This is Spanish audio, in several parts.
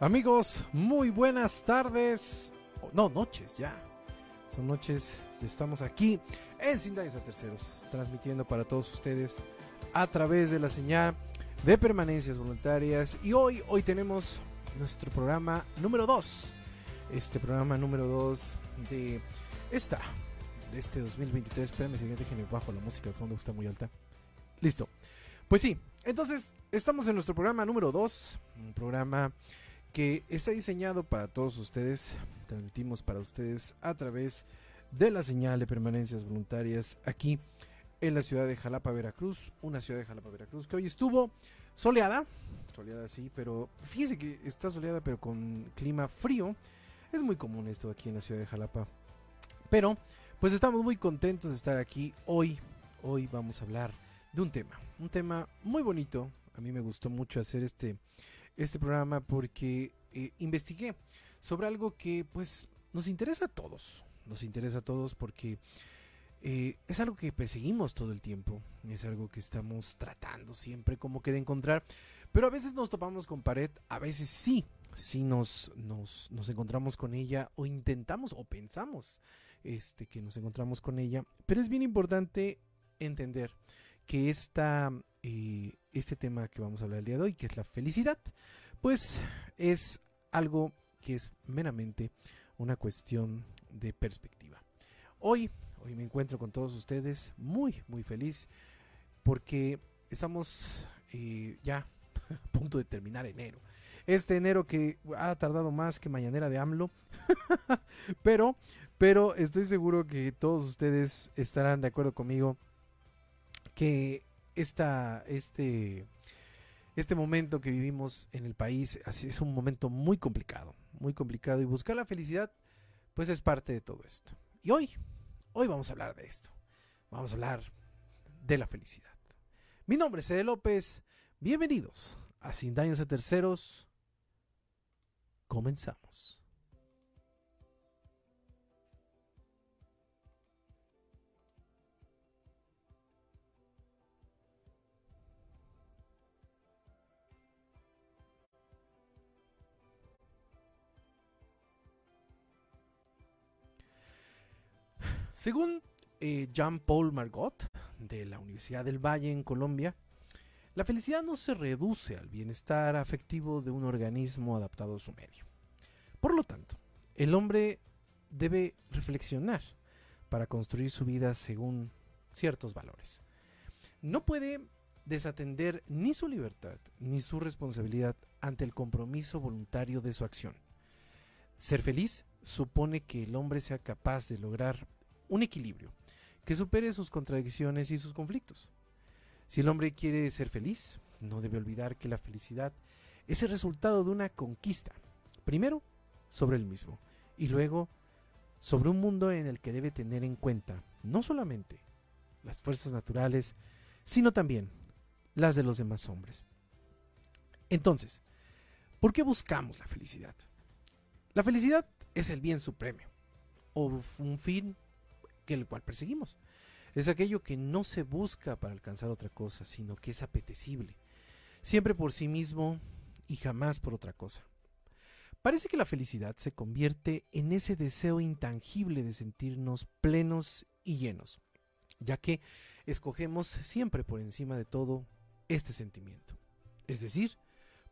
Amigos, muy buenas tardes. No, noches ya. Son noches y estamos aquí en Sin Daños a Terceros, transmitiendo para todos ustedes a través de la señal de permanencias voluntarias. Y hoy, hoy tenemos nuestro programa número 2. Este programa número 2 de esta, de este 2023. Espérame, si déjenme bajo la música de fondo, que está muy alta. Listo. Pues sí, entonces estamos en nuestro programa número 2. Un programa que está diseñado para todos ustedes. Transmitimos para ustedes a través de la señal de permanencias voluntarias aquí en la ciudad de Jalapa, Veracruz. Una ciudad de Jalapa, Veracruz que hoy estuvo soleada. Soleada sí, pero fíjense que está soleada pero con clima frío. Es muy común esto aquí en la ciudad de Jalapa. Pero pues estamos muy contentos de estar aquí hoy. Hoy vamos a hablar de un tema. Un tema muy bonito. A mí me gustó mucho hacer este este programa porque eh, investigué sobre algo que pues nos interesa a todos. Nos interesa a todos porque eh, es algo que perseguimos todo el tiempo. Es algo que estamos tratando siempre como que de encontrar. Pero a veces nos topamos con pared, a veces sí. Sí nos, nos, nos encontramos con ella o intentamos o pensamos este, que nos encontramos con ella. Pero es bien importante entender que esta, eh, este tema que vamos a hablar el día de hoy, que es la felicidad, pues es algo que es meramente una cuestión de perspectiva. Hoy, hoy me encuentro con todos ustedes muy, muy feliz porque estamos eh, ya a punto de terminar enero. Este enero que ha tardado más que mañanera de AMLO, pero, pero estoy seguro que todos ustedes estarán de acuerdo conmigo que esta, este, este momento que vivimos en el país es un momento muy complicado, muy complicado y buscar la felicidad pues es parte de todo esto. Y hoy, hoy vamos a hablar de esto. Vamos a hablar de la felicidad. Mi nombre es Ede López. Bienvenidos a Sin Daños a Terceros. Comenzamos. Según eh, Jean-Paul Margot, de la Universidad del Valle en Colombia, la felicidad no se reduce al bienestar afectivo de un organismo adaptado a su medio. Por lo tanto, el hombre debe reflexionar para construir su vida según ciertos valores. No puede desatender ni su libertad ni su responsabilidad ante el compromiso voluntario de su acción. Ser feliz supone que el hombre sea capaz de lograr un equilibrio que supere sus contradicciones y sus conflictos. Si el hombre quiere ser feliz, no debe olvidar que la felicidad es el resultado de una conquista, primero sobre él mismo y luego sobre un mundo en el que debe tener en cuenta no solamente las fuerzas naturales, sino también las de los demás hombres. Entonces, ¿por qué buscamos la felicidad? La felicidad es el bien supremo, o un fin que el cual perseguimos. Es aquello que no se busca para alcanzar otra cosa, sino que es apetecible, siempre por sí mismo y jamás por otra cosa. Parece que la felicidad se convierte en ese deseo intangible de sentirnos plenos y llenos, ya que escogemos siempre por encima de todo este sentimiento, es decir,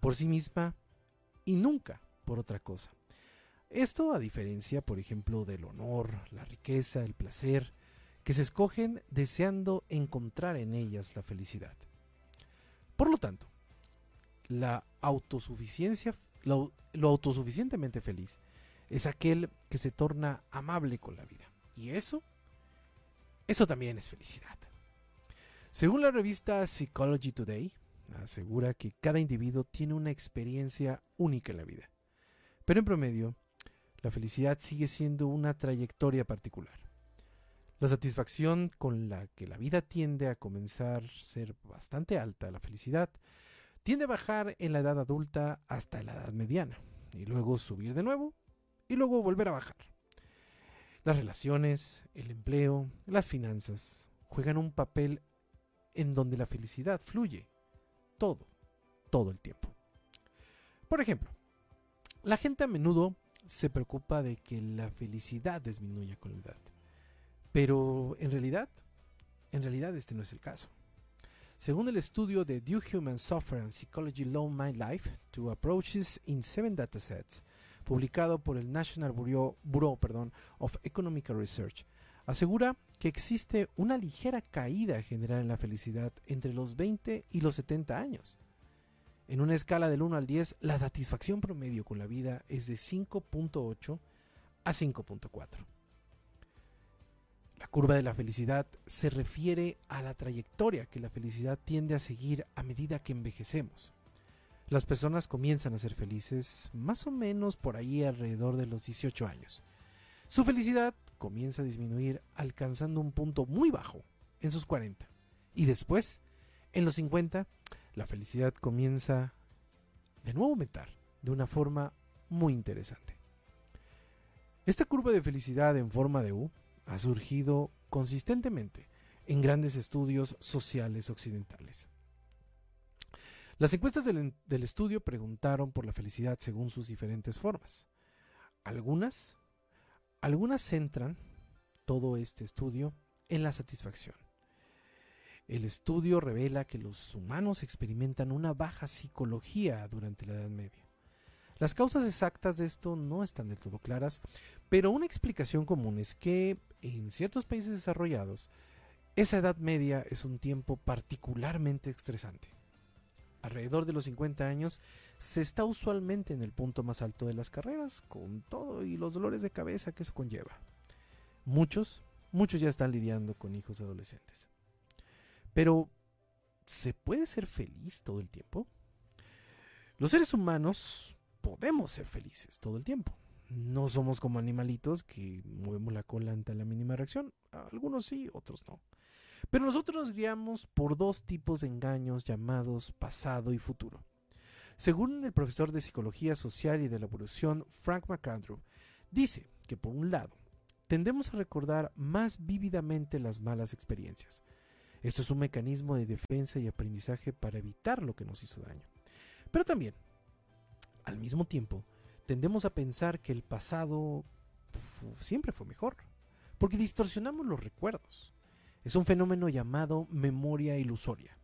por sí misma y nunca por otra cosa. Esto a diferencia, por ejemplo, del honor, la riqueza, el placer, que se escogen deseando encontrar en ellas la felicidad. Por lo tanto, la autosuficiencia, lo, autosuficientemente feliz, es aquel que se torna amable con la vida. Y eso, eso también es felicidad. Según la revista Psychology Today, asegura que cada individuo tiene una experiencia única en la vida. Pero en promedio, la felicidad sigue siendo una trayectoria particular. La satisfacción con la que la vida tiende a comenzar a ser bastante alta, la felicidad, tiende a bajar en la edad adulta hasta la edad mediana, y luego subir de nuevo, y luego volver a bajar. Las relaciones, el empleo, las finanzas juegan un papel en donde la felicidad fluye todo, todo el tiempo. Por ejemplo, La gente a menudo se preocupa de que la felicidad disminuya con la edad. Pero en realidad, en realidad este no es el caso. Según el estudio de Do Human Software and Psychology Low My Life, Two Approaches in Seven Datasets, publicado por el National Bureau, of Economic Research, asegura que existe una ligera caída general en la felicidad entre los 20 y los 70 años. En una escala del 1 al 10, la satisfacción promedio con la vida es de 5.8 a 5.4. La curva de la felicidad se refiere a la trayectoria que la felicidad tiende a seguir a medida que envejecemos. Las personas comienzan a ser felices más o menos por ahí alrededor de los 18 años. Su felicidad comienza a disminuir alcanzando un punto muy bajo en sus 40. Y después, en los 50, la felicidad comienza de nuevo a aumentar de una forma muy interesante. Esta curva de felicidad en forma de U ha surgido consistentemente en grandes estudios sociales occidentales. Las encuestas del, estudio preguntaron por la felicidad según sus diferentes formas. Algunas, algunas centran todo este estudio en la satisfacción. El estudio revela que los humanos experimentan una baja psicología durante la Edad Media. Las causas exactas de esto no están del todo claras, pero una explicación común es que en ciertos países desarrollados, esa edad media es un tiempo particularmente estresante. Alrededor de los 50 años se está usualmente en el punto más alto de las carreras, con todo y los dolores de cabeza que eso conlleva. Muchos, muchos ya están lidiando con hijos adolescentes. Pero, ¿se puede ser feliz todo el tiempo? Los seres humanos podemos ser felices todo el tiempo. No somos como animalitos que movemos la cola ante la mínima reacción. Algunos sí, otros no. Pero nosotros nos guiamos por dos tipos de engaños llamados pasado y futuro. Según el profesor de Psicología Social y de la Evolución Frank McAndrew, dice que por un lado, tendemos a recordar más vívidamente las malas experiencias. Esto es un mecanismo de defensa y aprendizaje para evitar lo que nos hizo daño. Pero también al mismo tiempo, tendemos a pensar que el pasado siempre fue mejor, porque distorsionamos los recuerdos. Es un fenómeno llamado memoria ilusoria,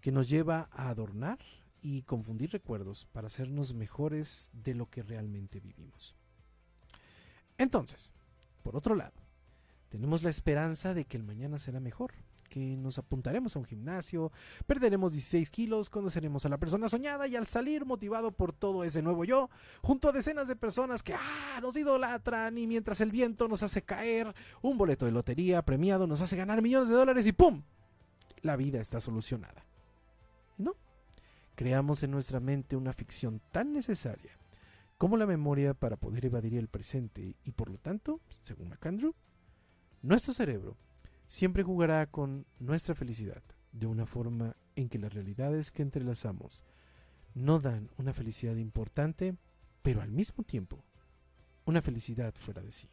que nos lleva a adornar y confundir recuerdos para hacernos mejores de lo que realmente vivimos. Entonces, por otro lado, tenemos la esperanza de que el mañana será mejor, que nos apuntaremos a un gimnasio, perderemos 16 kilos, conoceremos a la persona soñada y al salir motivado por todo ese nuevo yo, junto a decenas de personas que ah, nos idolatran y mientras el viento nos hace caer, un boleto de lotería premiado nos hace ganar millones de dólares y ¡pum! La vida está solucionada. ¿No? Creamos en nuestra mente una ficción tan necesaria como la memoria para poder evadir el presente y por lo tanto, según McAndrew, nuestro cerebro siempre jugará con nuestra felicidad de una forma en que las realidades que entrelazamos no dan una felicidad importante, pero al mismo tiempo una felicidad fuera de sí.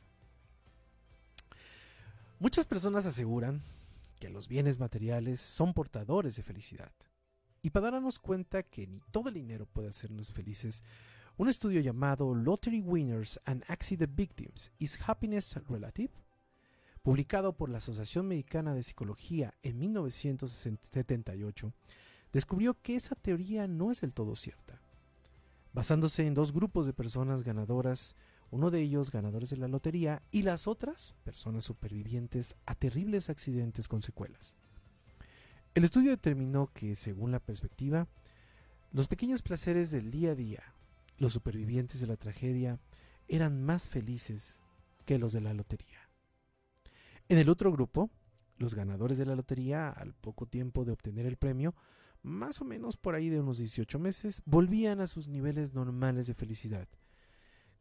Muchas personas aseguran que los bienes materiales son portadores de felicidad. Y para darnos cuenta que ni todo el dinero puede hacernos felices, un estudio llamado Lottery Winners and Accident Victims Is Happiness Relative publicado por la Asociación Mexicana de Psicología en 1978, descubrió que esa teoría no es del todo cierta. Basándose en dos grupos de personas ganadoras, uno de ellos ganadores de la lotería y las otras personas supervivientes a terribles accidentes con secuelas. El estudio determinó que, según la perspectiva, los pequeños placeres del día a día, los supervivientes de la tragedia, eran más felices que los de la lotería. En el otro grupo, los ganadores de la lotería, al poco tiempo de obtener el premio, más o menos por ahí de unos 18 meses, volvían a sus niveles normales de felicidad,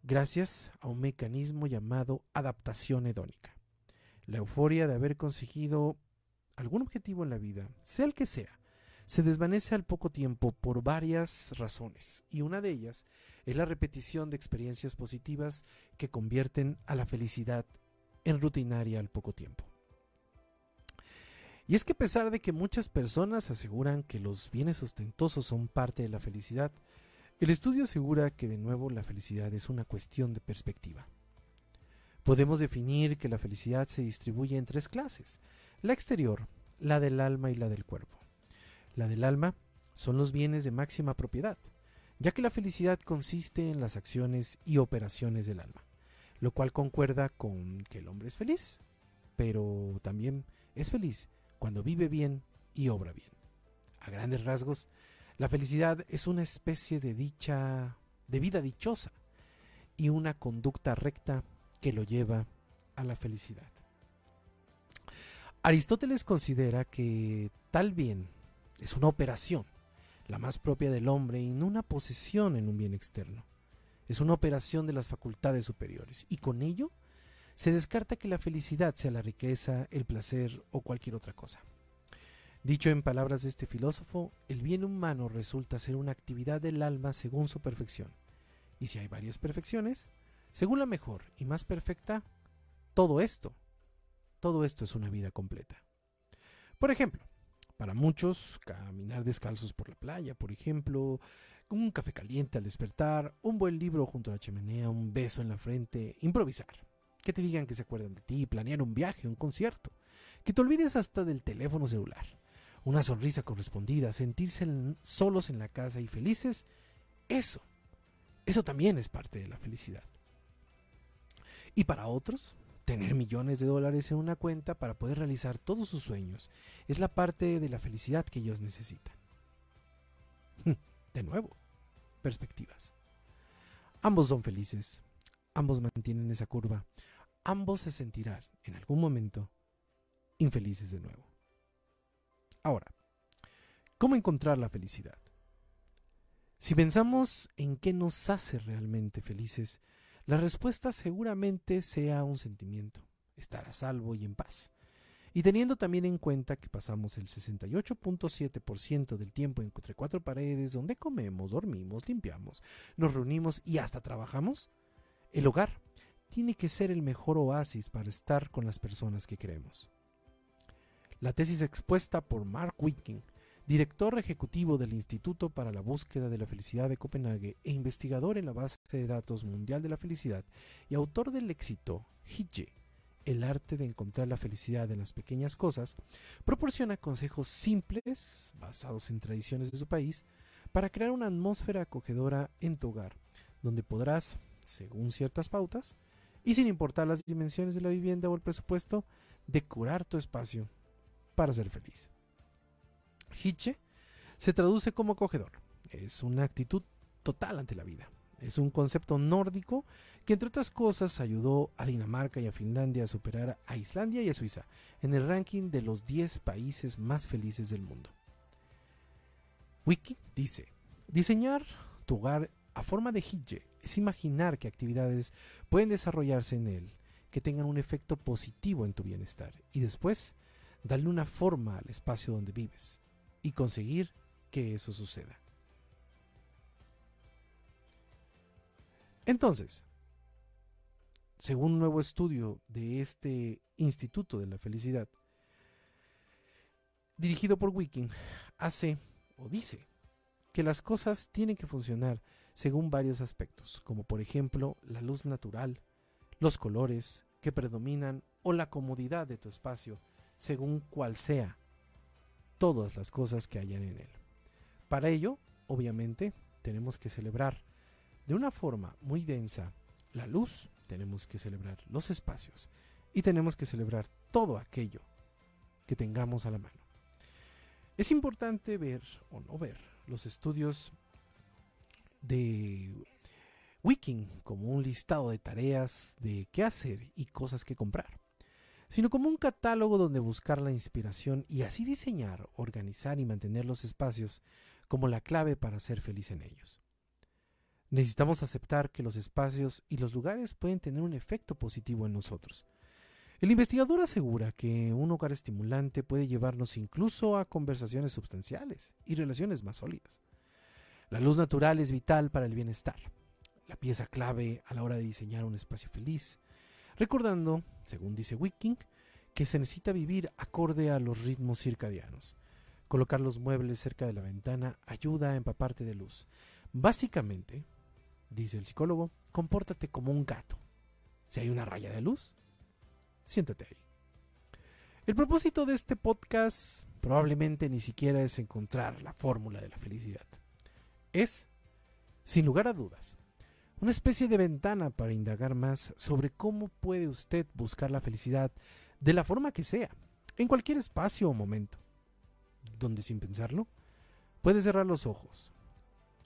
gracias a un mecanismo llamado adaptación hedónica. La euforia de haber conseguido algún objetivo en la vida, sea el que sea, se desvanece al poco tiempo por varias razones, y una de ellas es la repetición de experiencias positivas que convierten a la felicidad en rutinaria al poco tiempo. Y es que a pesar de que muchas personas aseguran que los bienes ostentosos son parte de la felicidad, El estudio asegura que de nuevo la felicidad es una cuestión de perspectiva. Podemos definir que la felicidad se distribuye en tres clases, la exterior, la del alma y la del cuerpo. La del alma son los bienes de máxima propiedad, ya que la felicidad consiste en las acciones y operaciones del alma, lo cual concuerda con que el hombre es feliz, pero también es feliz cuando vive bien y obra bien. A grandes rasgos, la felicidad es una especie de dicha, de vida dichosa y una conducta recta que lo lleva a la felicidad. Aristóteles considera que tal bien es una operación, la más propia del hombre y no una posesión en un bien externo. Es una operación de las facultades superiores y con ello se descarta que la felicidad sea la riqueza, el placer o cualquier otra cosa. Dicho en palabras de este filósofo, el bien humano resulta ser una actividad del alma según su perfección. Y si hay varias perfecciones, según la mejor y más perfecta, todo esto, todo esto es una vida completa. Por ejemplo, para muchos, caminar descalzos por la playa, por ejemplo, un café caliente al despertar, un buen libro junto a la chimenea, un beso en la frente, improvisar. Que te digan que se acuerdan de ti, planear un viaje, un concierto. Que te olvides hasta del teléfono celular. Una sonrisa correspondida, sentirse solos en la casa y felices. Eso, eso también es parte de la felicidad. Y para otros, tener millones de dólares en una cuenta para poder realizar todos sus sueños es la parte de la felicidad que ellos necesitan. De nuevo, perspectivas. Ambos son felices, ambos mantienen esa curva, ambos se sentirán en algún momento infelices de nuevo. Ahora, ¿cómo encontrar la felicidad? Si pensamos en qué nos hace realmente felices, la respuesta seguramente sea un sentimiento, estar a salvo y en paz. Y teniendo también en cuenta que pasamos el 68.7% del tiempo entre cuatro paredes donde comemos, dormimos, limpiamos, nos reunimos y hasta trabajamos, el hogar tiene que ser el mejor oasis para estar con las personas que queremos. La tesis expuesta por Mark Wicking director ejecutivo del Instituto para la Búsqueda de la Felicidad de Copenhague e investigador en la base de datos mundial de la felicidad y autor del éxito Hije, el arte de encontrar la felicidad en las pequeñas cosas, proporciona consejos simples, basados en tradiciones de su país, para crear una atmósfera acogedora en tu hogar, donde podrás, según ciertas pautas, y sin importar las dimensiones de la vivienda o el presupuesto, decorar tu espacio para ser feliz. Hiche se traduce como acogedor. Es una actitud total ante la vida. Es un concepto nórdico que entre otras cosas ayudó a Dinamarca y a Finlandia a superar a Islandia y a Suiza en el ranking de los 10 países más felices del mundo. Wiki dice, diseñar tu hogar a forma de Hije es imaginar qué actividades pueden desarrollarse en él que tengan un efecto positivo en tu bienestar y después darle una forma al espacio donde vives y conseguir que eso suceda. Entonces, según un nuevo estudio de este Instituto de la Felicidad, dirigido por Wiking, hace o dice que las cosas tienen que funcionar según varios aspectos, como por ejemplo la luz natural, los colores que predominan o la comodidad de tu espacio, según cual sea todas las cosas que hayan en él. Para ello, obviamente, tenemos que celebrar de una forma muy densa la luz, tenemos que celebrar los espacios y tenemos que celebrar todo aquello que tengamos a la mano. Es importante ver o no ver los estudios de Wiking como un listado de tareas de qué hacer y cosas que comprar sino como un catálogo donde buscar la inspiración y así diseñar, organizar y mantener los espacios como la clave para ser feliz en ellos. Necesitamos aceptar que los espacios y los lugares pueden tener un efecto positivo en nosotros. El investigador asegura que un hogar estimulante puede llevarnos incluso a conversaciones substanciales y relaciones más sólidas. La luz natural es vital para el bienestar, la pieza clave a la hora de diseñar un espacio feliz, recordando, según dice Wiking, que se necesita vivir acorde a los ritmos circadianos. Colocar los muebles cerca de la ventana ayuda a empaparte de luz, Básicamente, dice el psicólogo, compórtate como un gato. Si hay una raya de luz, siéntate ahí. El propósito de este podcast probablemente ni siquiera es encontrar la fórmula de la felicidad. Es, sin lugar a dudas, una especie de ventana para indagar más sobre cómo puede usted buscar la felicidad de la forma que sea, en cualquier espacio o momento, donde sin pensarlo, puede cerrar los ojos,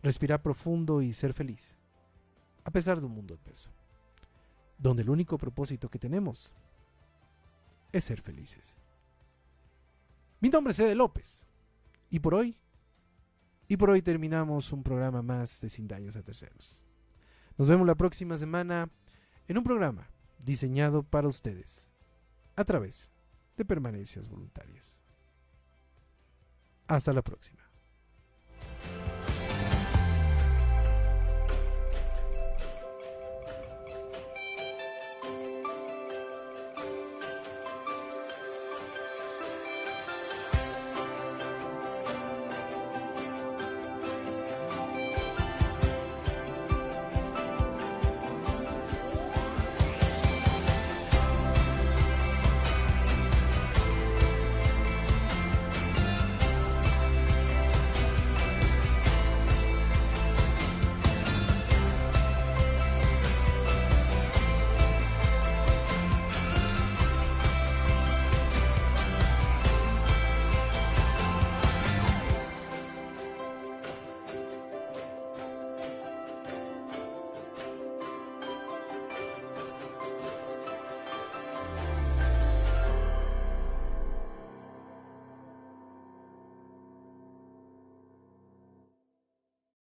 respirar profundo y ser feliz, a pesar de un mundo adverso, donde el único propósito que tenemos es ser felices. Mi nombre es Ede López, y por hoy, y por hoy terminamos un programa más de Sin Daños a Terceros. Nos vemos la próxima semana en un programa diseñado para ustedes a través de permanencias voluntarias. Hasta la próxima.